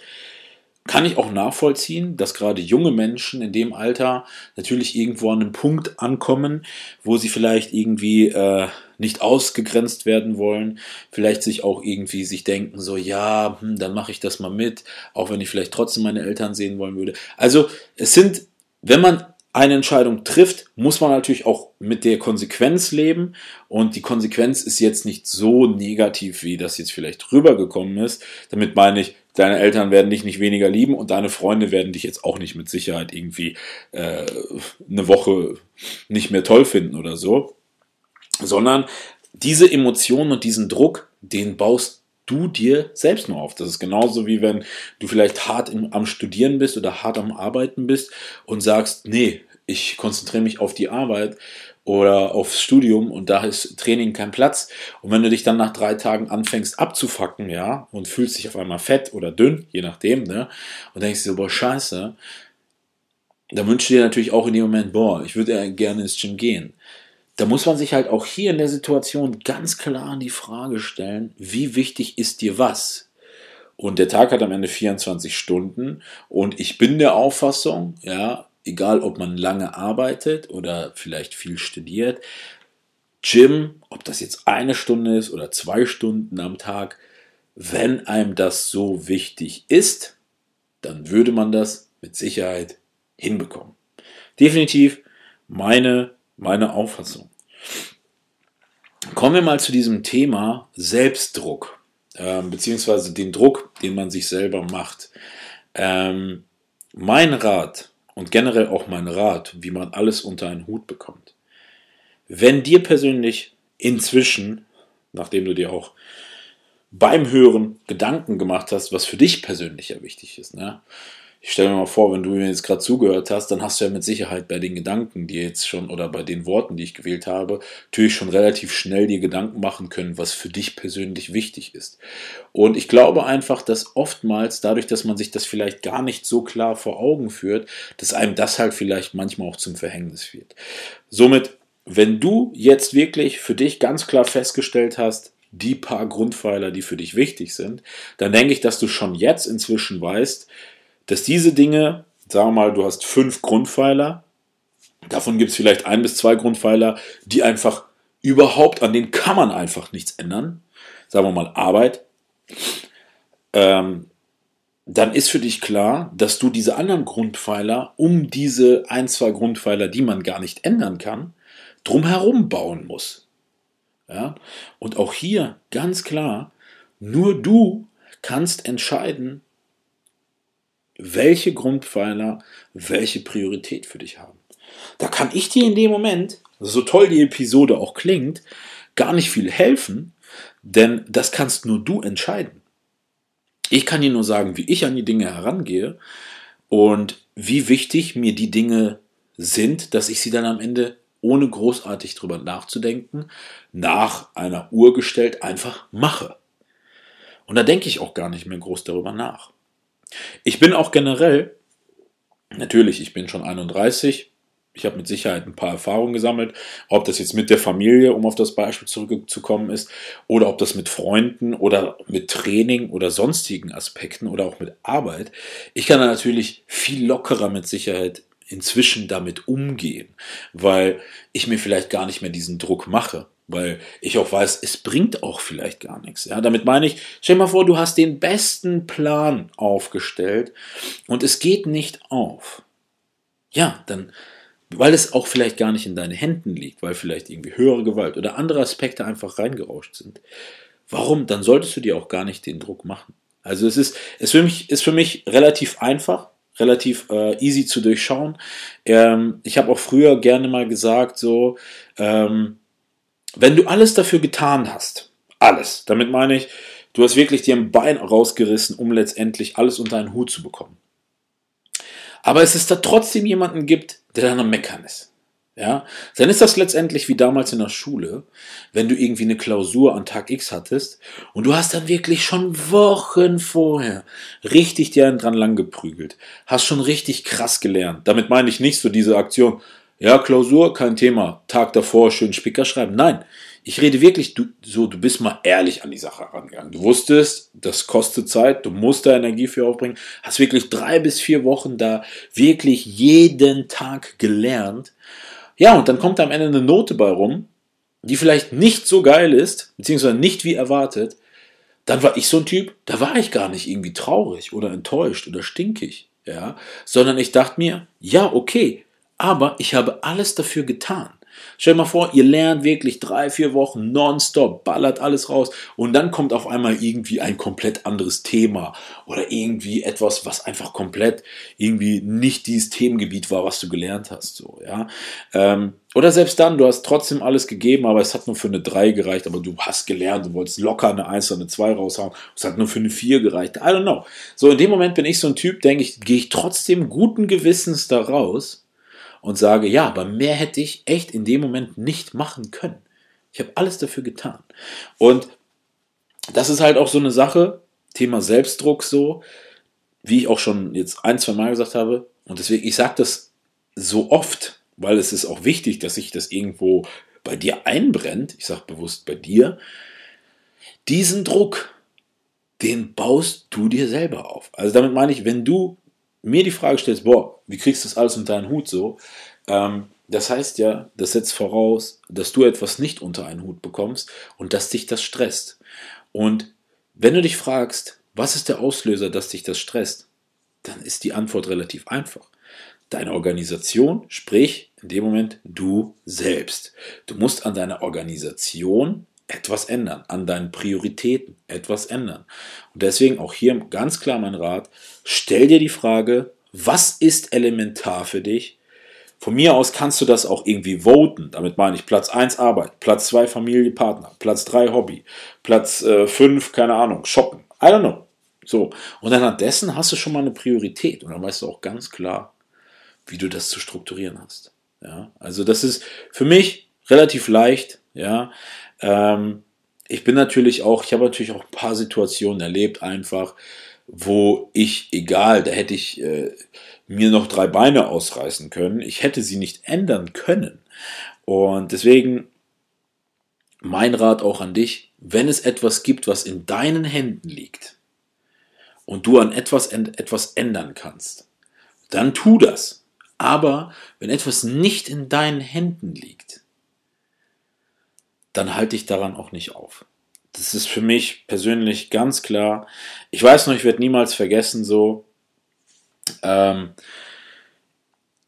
kann ich auch nachvollziehen, dass gerade junge Menschen in dem Alter natürlich irgendwo an einem Punkt ankommen, wo sie vielleicht irgendwie äh, nicht ausgegrenzt werden wollen, vielleicht sich auch irgendwie sich denken, so ja, hm, dann mache ich das mal mit, auch wenn ich vielleicht trotzdem meine Eltern sehen wollen würde. Also es sind, wenn man eine Entscheidung trifft, muss man natürlich auch mit der Konsequenz leben. Und die Konsequenz ist jetzt nicht so negativ, wie das jetzt vielleicht rübergekommen ist. Damit meine ich, deine Eltern werden dich nicht weniger lieben und deine Freunde werden dich jetzt auch nicht mit Sicherheit irgendwie äh, eine Woche nicht mehr toll finden oder so. Sondern diese Emotionen und diesen Druck, den baust du dir selbst nur auf. Das ist genauso wie wenn du vielleicht hart im, am Studieren bist oder hart am Arbeiten bist und sagst, nee, ich konzentriere mich auf die Arbeit oder aufs Studium und da ist Training kein Platz. Und wenn du dich dann nach drei Tagen anfängst abzufacken, ja, und fühlst dich auf einmal fett oder dünn, je nachdem, ne, und denkst dir, boah, scheiße, dann wünschst du dir natürlich auch in dem Moment, boah, ich würde ja gerne ins Gym gehen da muss man sich halt auch hier in der Situation ganz klar die Frage stellen, wie wichtig ist dir was? Und der Tag hat am Ende 24 Stunden und ich bin der Auffassung, ja, egal ob man lange arbeitet oder vielleicht viel studiert, Gym, ob das jetzt eine Stunde ist oder zwei Stunden am Tag, wenn einem das so wichtig ist, dann würde man das mit Sicherheit hinbekommen. Definitiv meine, meine Auffassung. Kommen wir mal zu diesem Thema Selbstdruck, äh, beziehungsweise den Druck, den man sich selber macht. Ähm, mein Rat und generell auch mein Rat, wie man alles unter einen Hut bekommt. Wenn dir persönlich inzwischen, nachdem du dir auch beim Hören Gedanken gemacht hast, was für dich persönlich ja wichtig ist, ne? Ich stelle mir mal vor, wenn du mir jetzt gerade zugehört hast, dann hast du ja mit Sicherheit bei den Gedanken, die jetzt schon oder bei den Worten, die ich gewählt habe, natürlich schon relativ schnell dir Gedanken machen können, was für dich persönlich wichtig ist. Und ich glaube einfach, dass oftmals dadurch, dass man sich das vielleicht gar nicht so klar vor Augen führt, dass einem das halt vielleicht manchmal auch zum Verhängnis wird. Somit, wenn du jetzt wirklich für dich ganz klar festgestellt hast, die paar Grundpfeiler, die für dich wichtig sind, dann denke ich, dass du schon jetzt inzwischen weißt, dass diese Dinge, sagen wir mal, du hast fünf Grundpfeiler, davon gibt es vielleicht ein bis zwei Grundpfeiler, die einfach überhaupt, an denen kann man einfach nichts ändern. Sagen wir mal Arbeit. Ähm, dann ist für dich klar, dass du diese anderen Grundpfeiler um diese ein, zwei Grundpfeiler, die man gar nicht ändern kann, drumherum bauen musst. Ja? Und auch hier ganz klar, nur du kannst entscheiden, welche Grundpfeiler welche Priorität für dich haben. Da kann ich dir in dem Moment, so toll die Episode auch klingt, gar nicht viel helfen, denn das kannst nur du entscheiden. Ich kann dir nur sagen, wie ich an die Dinge herangehe und wie wichtig mir die Dinge sind, dass ich sie dann am Ende ohne großartig drüber nachzudenken, nach einer Uhr gestellt einfach mache. Und da denke ich auch gar nicht mehr groß darüber nach. Ich bin auch generell, natürlich, ich bin schon 31, ich habe mit Sicherheit ein paar Erfahrungen gesammelt, ob das jetzt mit der Familie, um auf das Beispiel zurückzukommen ist, oder ob das mit Freunden oder mit Training oder sonstigen Aspekten oder auch mit Arbeit. Ich kann da natürlich viel lockerer mit Sicherheit inzwischen damit umgehen, weil ich mir vielleicht gar nicht mehr diesen Druck mache. Weil ich auch weiß, es bringt auch vielleicht gar nichts. Ja, damit meine ich, stell dir mal vor, du hast den besten Plan aufgestellt und es geht nicht auf. Ja, dann, weil es auch vielleicht gar nicht in deinen Händen liegt, weil vielleicht irgendwie höhere Gewalt oder andere Aspekte einfach reingerauscht sind. Warum? Dann solltest du dir auch gar nicht den Druck machen. Also es ist, es für mich, ist für mich relativ einfach, relativ äh, easy zu durchschauen. Ähm, ich habe auch früher gerne mal gesagt, so, ähm, wenn du alles dafür getan hast, alles, damit meine ich, du hast wirklich dir ein Bein rausgerissen, um letztendlich alles unter einen Hut zu bekommen. Aber es ist da trotzdem jemanden gibt, der dann am Meckern ist. Ja, dann ist das letztendlich wie damals in der Schule, wenn du irgendwie eine Klausur an Tag X hattest und du hast dann wirklich schon Wochen vorher richtig dir einen dran lang geprügelt, hast schon richtig krass gelernt. Damit meine ich nicht so diese Aktion, ja, Klausur, kein Thema. Tag davor schön Spicker schreiben. Nein, ich rede wirklich du, so, du bist mal ehrlich an die Sache herangegangen. Du wusstest, das kostet Zeit, du musst da Energie für aufbringen. Hast wirklich drei bis vier Wochen da wirklich jeden Tag gelernt. Ja, und dann kommt am Ende eine Note bei rum, die vielleicht nicht so geil ist, beziehungsweise nicht wie erwartet. Dann war ich so ein Typ, da war ich gar nicht irgendwie traurig oder enttäuscht oder stinkig, ja, sondern ich dachte mir, ja, okay, aber ich habe alles dafür getan. Stell dir mal vor, ihr lernt wirklich drei, vier Wochen nonstop, ballert alles raus und dann kommt auf einmal irgendwie ein komplett anderes Thema oder irgendwie etwas, was einfach komplett irgendwie nicht dieses Themengebiet war, was du gelernt hast. So, ja. Ähm, oder selbst dann, du hast trotzdem alles gegeben, aber es hat nur für eine 3 gereicht, aber du hast gelernt, du wolltest locker eine 1 oder eine 2 raushauen, es hat nur für eine 4 gereicht. I don't know. So, in dem Moment bin ich so ein Typ, denke ich, gehe ich trotzdem guten Gewissens da raus und sage, ja, aber mehr hätte ich echt in dem Moment nicht machen können. Ich habe alles dafür getan. Und das ist halt auch so eine Sache, Thema Selbstdruck so, wie ich auch schon jetzt ein, zwei Mal gesagt habe. Und deswegen, ich sage das so oft, weil es ist auch wichtig, dass sich das irgendwo bei dir einbrennt. Ich sage bewusst bei dir. Diesen Druck, den baust du dir selber auf. Also damit meine ich, wenn du mir die Frage stellst, boah, wie kriegst du das alles unter deinen Hut so, ähm, das heißt ja, das setzt voraus, dass du etwas nicht unter einen Hut bekommst und dass dich das stresst. Und wenn du dich fragst, was ist der Auslöser, dass dich das stresst, dann ist die Antwort relativ einfach. Deine Organisation, sprich in dem Moment du selbst. Du musst an deiner Organisation etwas ändern, an deinen Prioritäten etwas ändern. Und deswegen auch hier ganz klar mein Rat, stell dir die Frage, was ist elementar für dich? Von mir aus kannst du das auch irgendwie voten. Damit meine ich Platz 1 Arbeit, Platz 2 Familie, Partner, Platz 3 Hobby, Platz äh, 5, keine Ahnung, Shoppen. I don't know. So. Und anhand dessen hast du schon mal eine Priorität. Und dann weißt du auch ganz klar, wie du das zu strukturieren hast. Ja. Also das ist für mich relativ leicht. Ja. Ähm, ich bin natürlich auch, ich habe natürlich auch ein paar Situationen erlebt, einfach, wo ich, egal, da hätte ich äh, mir noch drei Beine ausreißen können. Ich hätte sie nicht ändern können. Und deswegen mein Rat auch an dich, wenn es etwas gibt, was in deinen Händen liegt und du an etwas, etwas ändern kannst, dann tu das. Aber wenn etwas nicht in deinen Händen liegt, dann halte ich daran auch nicht auf. Das ist für mich persönlich ganz klar. Ich weiß noch, ich werde niemals vergessen, so, ähm,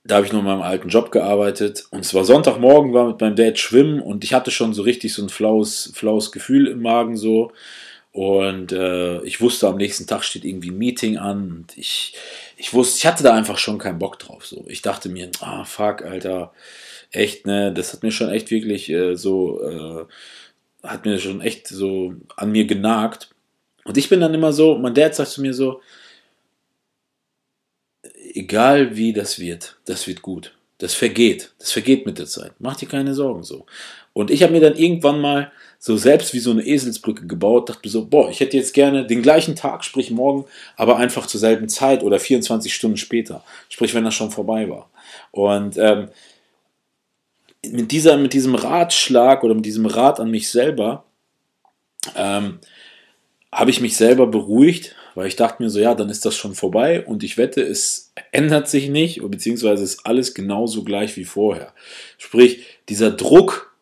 da habe ich noch in meinem alten Job gearbeitet und es war Sonntagmorgen, war mit meinem Dad schwimmen und ich hatte schon so richtig so ein flaues, flaues Gefühl im Magen so und äh, ich wusste, am nächsten Tag steht irgendwie ein Meeting an und ich, ich wusste, ich hatte da einfach schon keinen Bock drauf so. Ich dachte mir, ah fuck, Alter, echt, ne, das hat mir schon echt wirklich äh, so, äh, hat mir schon echt so an mir genagt. Und ich bin dann immer so, mein Dad sagt zu mir so, egal wie das wird, das wird gut. Das vergeht. Das vergeht mit der Zeit. Mach dir keine Sorgen so. Und ich habe mir dann irgendwann mal so selbst wie so eine Eselsbrücke gebaut, dachte mir so, boah, ich hätte jetzt gerne den gleichen Tag, sprich morgen, aber einfach zur selben Zeit oder 24 Stunden später. Sprich, wenn das schon vorbei war. Und ähm, mit, dieser, mit diesem Ratschlag oder mit diesem Rat an mich selber ähm, habe ich mich selber beruhigt, weil ich dachte mir so, ja, dann ist das schon vorbei und ich wette, es ändert sich nicht, beziehungsweise ist alles genauso gleich wie vorher. Sprich, dieser Druck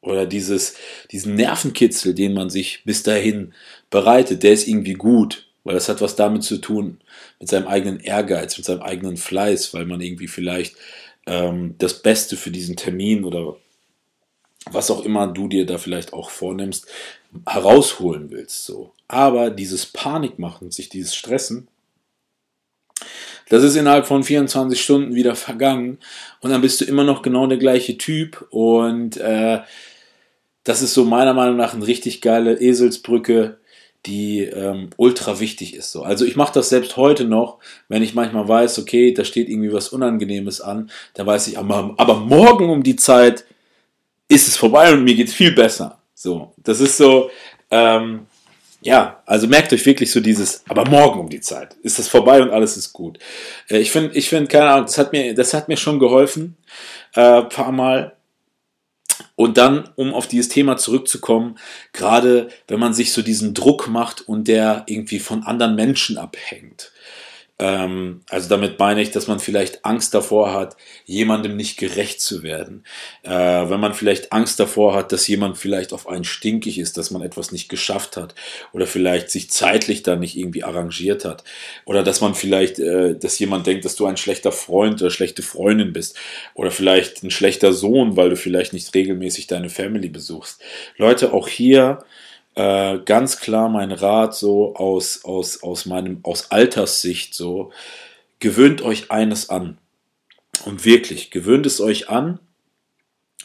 oder dieses, diesen Nervenkitzel, den man sich bis dahin bereitet, der ist irgendwie gut, weil das hat was damit zu tun, mit seinem eigenen Ehrgeiz, mit seinem eigenen Fleiß, weil man irgendwie vielleicht ähm, das Beste für diesen Termin oder was auch immer du dir da vielleicht auch vornimmst, herausholen willst. So. Aber dieses Panikmachen, sich dieses Stressen, das ist innerhalb von 24 Stunden wieder vergangen und dann bist du immer noch genau der gleiche Typ und äh, das ist so meiner Meinung nach eine richtig geile Eselsbrücke die ähm, ultra wichtig ist. So. Also ich mache das selbst heute noch, wenn ich manchmal weiß, okay, da steht irgendwie was Unangenehmes an, dann weiß ich, aber, aber morgen um die Zeit ist es vorbei und mir geht's viel besser. So, das ist so, ähm, ja, also merkt euch wirklich so dieses, aber morgen um die Zeit ist das vorbei und alles ist gut. Äh, ich finde, ich finde, keine Ahnung, das hat mir, das hat mir schon geholfen, äh, paar Mal und dann, um auf dieses Thema zurückzukommen, gerade wenn man sich so diesen Druck macht und der irgendwie von anderen Menschen abhängt. Ähm, also damit meine ich, dass man vielleicht Angst davor hat, jemandem nicht gerecht zu werden. Äh, wenn man vielleicht Angst davor hat, dass jemand vielleicht auf einen stinkig ist, dass man etwas nicht geschafft hat oder vielleicht sich zeitlich da nicht irgendwie arrangiert hat oder dass man vielleicht, äh, dass jemand denkt, dass du ein schlechter Freund oder schlechte Freundin bist oder vielleicht ein schlechter Sohn, weil du vielleicht nicht regelmäßig deine Family besuchst. Leute, auch hier äh, ganz klar mein Rat so aus, aus, aus meinem, aus Alterssicht so, gewöhnt euch eines an. Und wirklich, gewöhnt es euch an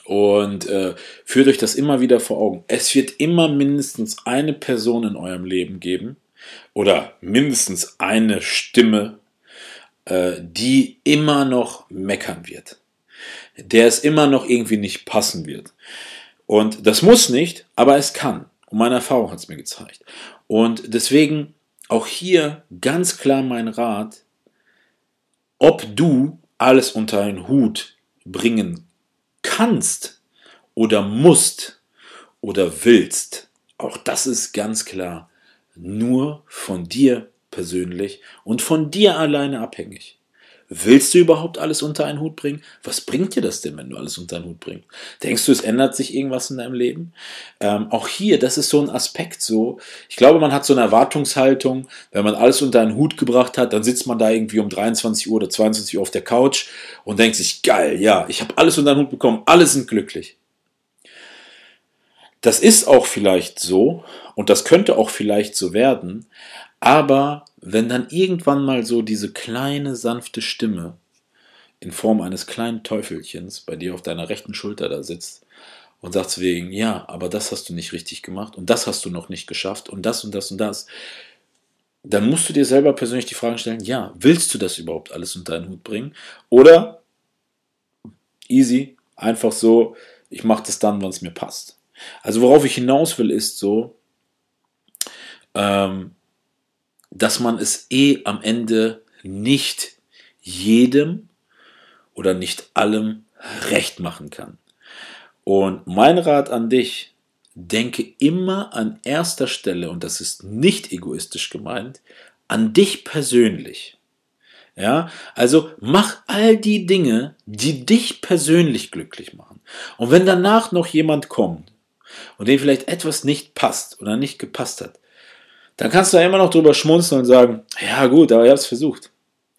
und äh, führt euch das immer wieder vor Augen. Es wird immer mindestens eine Person in eurem Leben geben oder mindestens eine Stimme, äh, die immer noch meckern wird, der es immer noch irgendwie nicht passen wird. Und das muss nicht, aber es kann. Und meine Erfahrung hat es mir gezeigt. Und deswegen auch hier ganz klar mein Rat, ob du alles unter einen Hut bringen kannst oder musst oder willst. Auch das ist ganz klar nur von dir persönlich und von dir alleine abhängig. Willst du überhaupt alles unter einen Hut bringen? Was bringt dir das denn, wenn du alles unter einen Hut bringst? Denkst du, es ändert sich irgendwas in deinem Leben? Ähm, auch hier, das ist so ein Aspekt so. Ich glaube, man hat so eine Erwartungshaltung, wenn man alles unter einen Hut gebracht hat, dann sitzt man da irgendwie um 23 Uhr oder 22 Uhr auf der Couch und denkt sich, geil, ja, ich habe alles unter einen Hut bekommen, alle sind glücklich. Das ist auch vielleicht so und das könnte auch vielleicht so werden, aber wenn dann irgendwann mal so diese kleine sanfte Stimme in Form eines kleinen Teufelchens bei dir auf deiner rechten Schulter da sitzt und sagt wegen, ja, aber das hast du nicht richtig gemacht und das hast du noch nicht geschafft und das und das und das, dann musst du dir selber persönlich die Frage stellen, ja, willst du das überhaupt alles unter deinen Hut bringen? Oder easy, einfach so, ich mache das dann, wann es mir passt. Also worauf ich hinaus will, ist so, ähm, dass man es eh am Ende nicht jedem oder nicht allem recht machen kann. Und mein Rat an dich, denke immer an erster Stelle, und das ist nicht egoistisch gemeint, an dich persönlich. Ja, also mach all die Dinge, die dich persönlich glücklich machen. Und wenn danach noch jemand kommt und dem vielleicht etwas nicht passt oder nicht gepasst hat, dann kannst du ja immer noch drüber schmunzeln und sagen, ja gut, aber ich habe es versucht.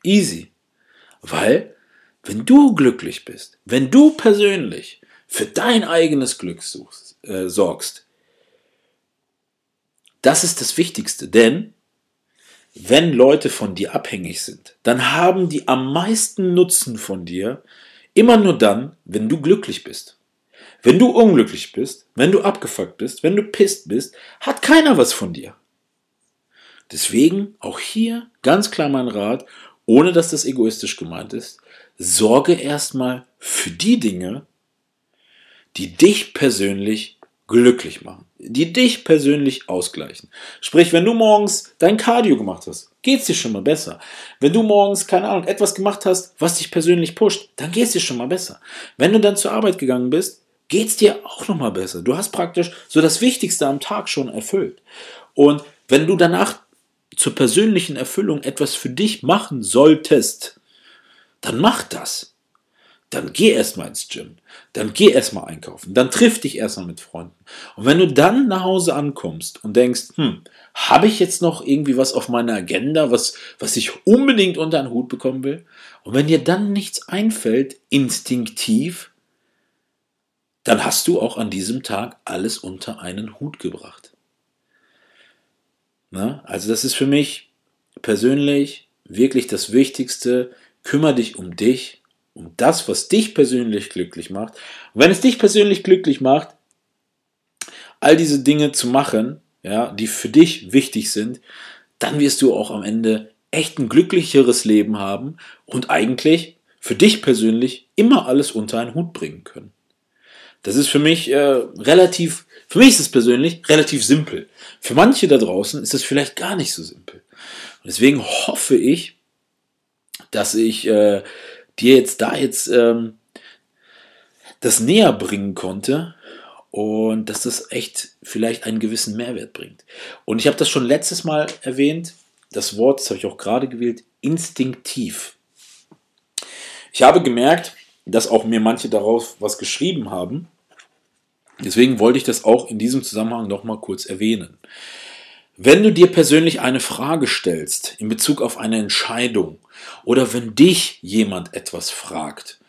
Easy. Weil, wenn du glücklich bist, wenn du persönlich für dein eigenes Glück suchst, äh, sorgst, das ist das Wichtigste, denn wenn Leute von dir abhängig sind, dann haben die am meisten Nutzen von dir immer nur dann, wenn du glücklich bist. Wenn du unglücklich bist, wenn du abgefuckt bist, wenn du pisst bist, hat keiner was von dir. Deswegen auch hier ganz klar mein Rat, ohne dass das egoistisch gemeint ist, sorge erstmal für die Dinge, die dich persönlich glücklich machen, die dich persönlich ausgleichen. Sprich, wenn du morgens dein Cardio gemacht hast, geht's dir schon mal besser. Wenn du morgens, keine Ahnung, etwas gemacht hast, was dich persönlich pusht, dann geht's dir schon mal besser. Wenn du dann zur Arbeit gegangen bist, geht's dir auch noch mal besser. Du hast praktisch so das Wichtigste am Tag schon erfüllt. Und wenn du danach zur persönlichen Erfüllung etwas für dich machen solltest, dann mach das. Dann geh erstmal ins Gym. Dann geh erstmal einkaufen. Dann triff dich erstmal mit Freunden. Und wenn du dann nach Hause ankommst und denkst, hm, habe ich jetzt noch irgendwie was auf meiner Agenda, was, was ich unbedingt unter den Hut bekommen will? Und wenn dir dann nichts einfällt, instinktiv, dann hast du auch an diesem Tag alles unter einen Hut gebracht. Ne? Also das ist für mich persönlich wirklich das Wichtigste. Kümmer dich um dich, um das, was dich persönlich glücklich macht. Und wenn es dich persönlich glücklich macht, all diese Dinge zu machen, ja, die für dich wichtig sind, dann wirst du auch am Ende echt ein glücklicheres Leben haben und eigentlich für dich persönlich immer alles unter einen Hut bringen können. Das ist für mich äh, relativ, für mich ist es persönlich relativ simpel. Für manche da draußen ist es vielleicht gar nicht so simpel. Und deswegen hoffe ich, dass ich äh, dir jetzt da jetzt ähm, das näher bringen konnte und dass das echt vielleicht einen gewissen Mehrwert bringt. Und ich habe das schon letztes Mal erwähnt, das Wort, das habe ich auch gerade gewählt, instinktiv. Ich habe gemerkt, dass auch mir manche darauf was geschrieben haben. Deswegen wollte ich das auch in diesem Zusammenhang nochmal kurz erwähnen. Wenn du dir persönlich eine Frage stellst in Bezug auf eine Entscheidung oder wenn dich jemand etwas fragt,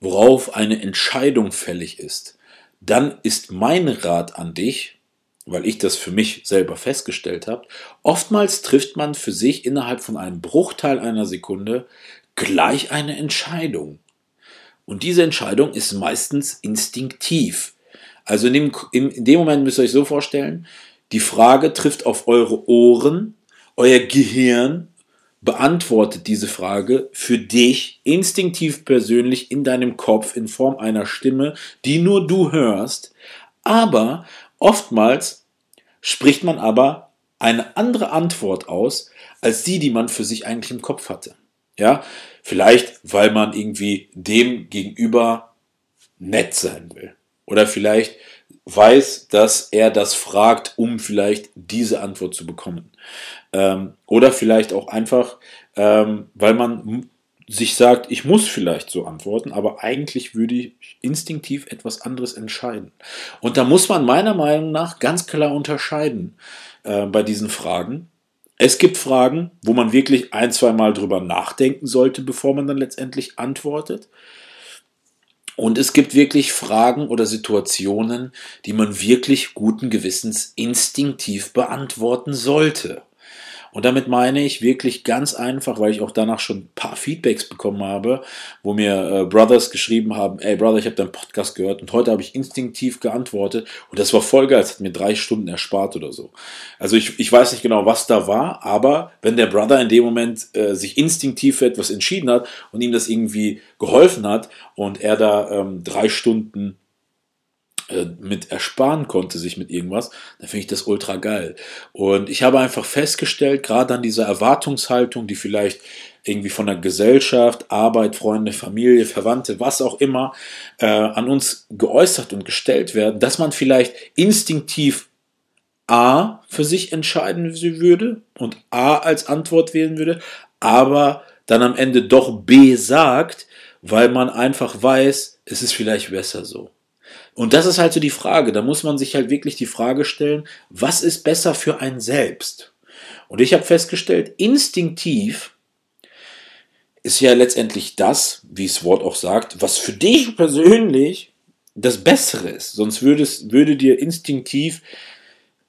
worauf eine Entscheidung fällig ist, dann ist mein Rat an dich, weil ich das für mich selber festgestellt habe, oftmals trifft man für sich innerhalb von einem Bruchteil einer Sekunde gleich eine Entscheidung. Und diese Entscheidung ist meistens instinktiv. Also in dem, in dem Moment müsst ihr euch so vorstellen, die Frage trifft auf eure Ohren, euer Gehirn beantwortet diese Frage für dich instinktiv persönlich in deinem Kopf in Form einer Stimme, die nur du hörst. Aber oftmals spricht man aber eine andere Antwort aus, als die, die man für sich eigentlich im Kopf hatte. Ja, vielleicht, weil man irgendwie dem gegenüber nett sein will. Oder vielleicht weiß, dass er das fragt, um vielleicht diese Antwort zu bekommen. Ähm, oder vielleicht auch einfach, ähm, weil man sich sagt, ich muss vielleicht so antworten, aber eigentlich würde ich instinktiv etwas anderes entscheiden. Und da muss man meiner Meinung nach ganz klar unterscheiden äh, bei diesen Fragen. Es gibt Fragen, wo man wirklich ein, zwei Mal drüber nachdenken sollte, bevor man dann letztendlich antwortet. Und es gibt wirklich Fragen oder Situationen, die man wirklich guten Gewissens instinktiv beantworten sollte. Und damit meine ich wirklich ganz einfach, weil ich auch danach schon ein paar Feedbacks bekommen habe, wo mir äh, Brothers geschrieben haben, ey Brother, ich habe deinen Podcast gehört und heute habe ich instinktiv geantwortet und das war voll geil, es hat mir drei Stunden erspart oder so. Also ich, ich weiß nicht genau, was da war, aber wenn der Brother in dem Moment äh, sich instinktiv für etwas entschieden hat und ihm das irgendwie geholfen hat und er da ähm, drei Stunden äh, mit ersparen konnte, sich mit irgendwas, dann finde ich das ultra geil. Und ich habe einfach festgestellt, gerade an dieser Erwartungshaltung, die vielleicht irgendwie von der Gesellschaft, Arbeit, Freunde, Familie, Verwandte, was auch immer, äh, an uns geäußert und gestellt werden, dass man vielleicht instinktiv A für sich entscheiden würde und A als Antwort wählen würde, aber dann am Ende doch B sagt, weil man einfach weiß, es ist vielleicht besser so. Und das ist halt so die Frage. Da muss man sich halt wirklich die Frage stellen, was ist besser für einen selbst? Und ich habe festgestellt, instinktiv ist ja letztendlich das, wie das Wort auch sagt, was für dich persönlich das Bessere ist. Sonst würdest, würde dir instinktiv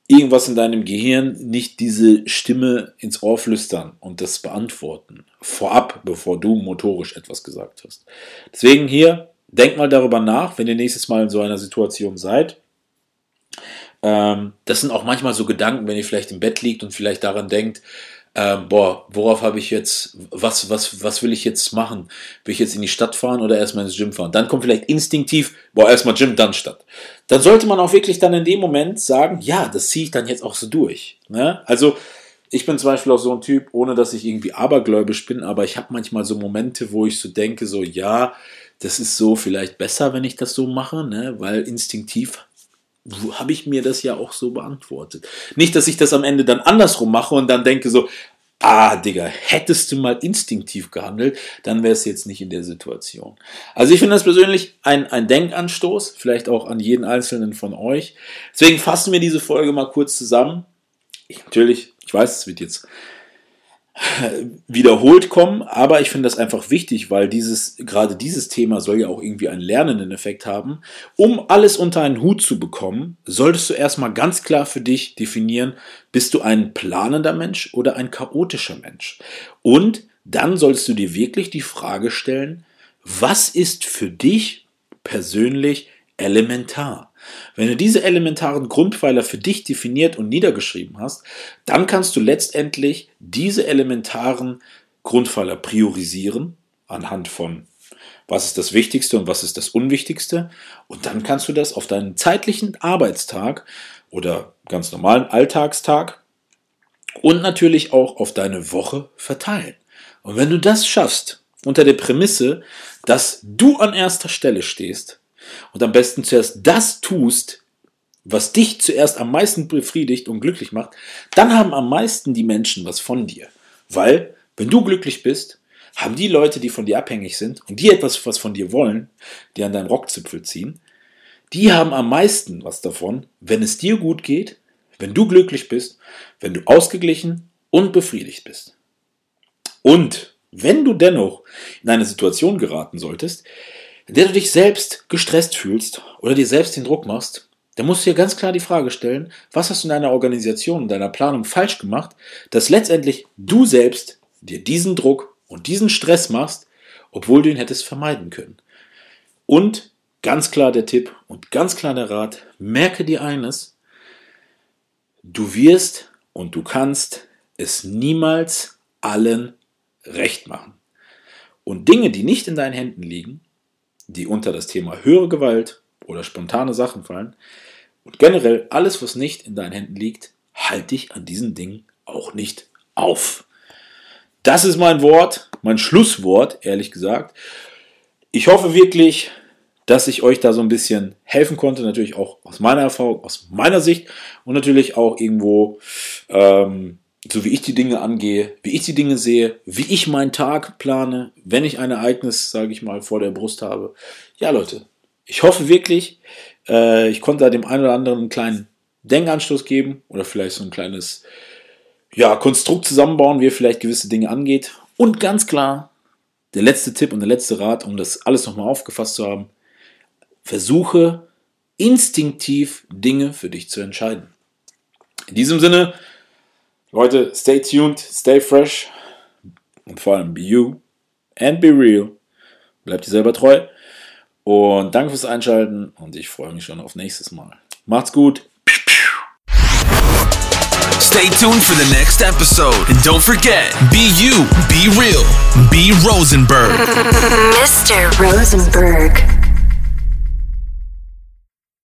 irgendwas in deinem Gehirn nicht diese Stimme ins Ohr flüstern und das beantworten. Vorab, bevor du motorisch etwas gesagt hast. Deswegen hier Denkt mal darüber nach, wenn ihr nächstes Mal in so einer Situation seid. Ähm, das sind auch manchmal so Gedanken, wenn ihr vielleicht im Bett liegt und vielleicht daran denkt, ähm, boah, worauf habe ich jetzt, was, was, was will ich jetzt machen? Will ich jetzt in die Stadt fahren oder erstmal ins Gym fahren? Dann kommt vielleicht instinktiv, boah, erstmal Gym, dann Stadt. Dann sollte man auch wirklich dann in dem Moment sagen, ja, das ziehe ich dann jetzt auch so durch. Ne? Also, ich bin zum Beispiel auch so ein Typ, ohne dass ich irgendwie abergläubisch bin, aber ich habe manchmal so Momente, wo ich so denke, so, ja, das ist so vielleicht besser, wenn ich das so mache, ne? weil instinktiv habe ich mir das ja auch so beantwortet. Nicht, dass ich das am Ende dann andersrum mache und dann denke so, ah, Digga, hättest du mal instinktiv gehandelt, dann wärst du jetzt nicht in der Situation. Also ich finde das persönlich ein, ein Denkanstoß, vielleicht auch an jeden einzelnen von euch. Deswegen fassen wir diese Folge mal kurz zusammen. Ich, natürlich, ich weiß, es wird jetzt wiederholt kommen, aber ich finde das einfach wichtig, weil dieses, gerade dieses Thema soll ja auch irgendwie einen lernenden Effekt haben. Um alles unter einen Hut zu bekommen, solltest du erstmal ganz klar für dich definieren, bist du ein planender Mensch oder ein chaotischer Mensch? Und dann solltest du dir wirklich die Frage stellen, was ist für dich persönlich elementar? Wenn du diese elementaren Grundpfeiler für dich definiert und niedergeschrieben hast, dann kannst du letztendlich diese elementaren Grundpfeiler priorisieren anhand von was ist das Wichtigste und was ist das Unwichtigste. Und dann kannst du das auf deinen zeitlichen Arbeitstag oder ganz normalen Alltagstag und natürlich auch auf deine Woche verteilen. Und wenn du das schaffst, unter der Prämisse, dass du an erster Stelle stehst, und am besten zuerst das tust, was dich zuerst am meisten befriedigt und glücklich macht, dann haben am meisten die Menschen was von dir. Weil, wenn du glücklich bist, haben die Leute, die von dir abhängig sind und die etwas was von dir wollen, die an deinen Rockzipfel ziehen, die haben am meisten was davon, wenn es dir gut geht, wenn du glücklich bist, wenn du ausgeglichen und befriedigt bist. Und wenn du dennoch in eine Situation geraten solltest, in der du dich selbst gestresst fühlst oder dir selbst den Druck machst, dann musst du dir ganz klar die Frage stellen, was hast du in deiner Organisation, in deiner Planung falsch gemacht, dass letztendlich du selbst dir diesen Druck und diesen Stress machst, obwohl du ihn hättest vermeiden können. Und ganz klar der Tipp und ganz klar der Rat, merke dir eines, du wirst und du kannst es niemals allen recht machen. Und Dinge, die nicht in deinen Händen liegen, die unter das Thema höhere Gewalt oder spontane Sachen fallen. Und generell alles, was nicht in deinen Händen liegt, halt dich an diesen Dingen auch nicht auf. Das ist mein Wort, mein Schlusswort, ehrlich gesagt. Ich hoffe wirklich, dass ich euch da so ein bisschen helfen konnte, natürlich auch aus meiner Erfahrung, aus meiner Sicht und natürlich auch irgendwo ähm, so wie ich die Dinge angehe, wie ich die Dinge sehe, wie ich meinen Tag plane, wenn ich ein Ereignis, sage ich mal, vor der Brust habe. Ja, Leute, ich hoffe wirklich, äh, ich konnte da dem einen oder anderen einen kleinen Denkanstoß geben oder vielleicht so ein kleines ja, Konstrukt zusammenbauen, wie er vielleicht gewisse Dinge angeht. Und ganz klar, der letzte Tipp und der letzte Rat, um das alles nochmal aufgefasst zu haben, versuche instinktiv Dinge für dich zu entscheiden. In diesem Sinne, Leute, stay tuned, stay fresh und vor allem be you and be real. Bleibt dir selber treu. Und danke fürs Einschalten und ich freue mich schon auf nächstes Mal. Macht's gut. Stay tuned for the next episode. And don't forget, be you, be real, be Rosenberg. Mr. Rosenberg.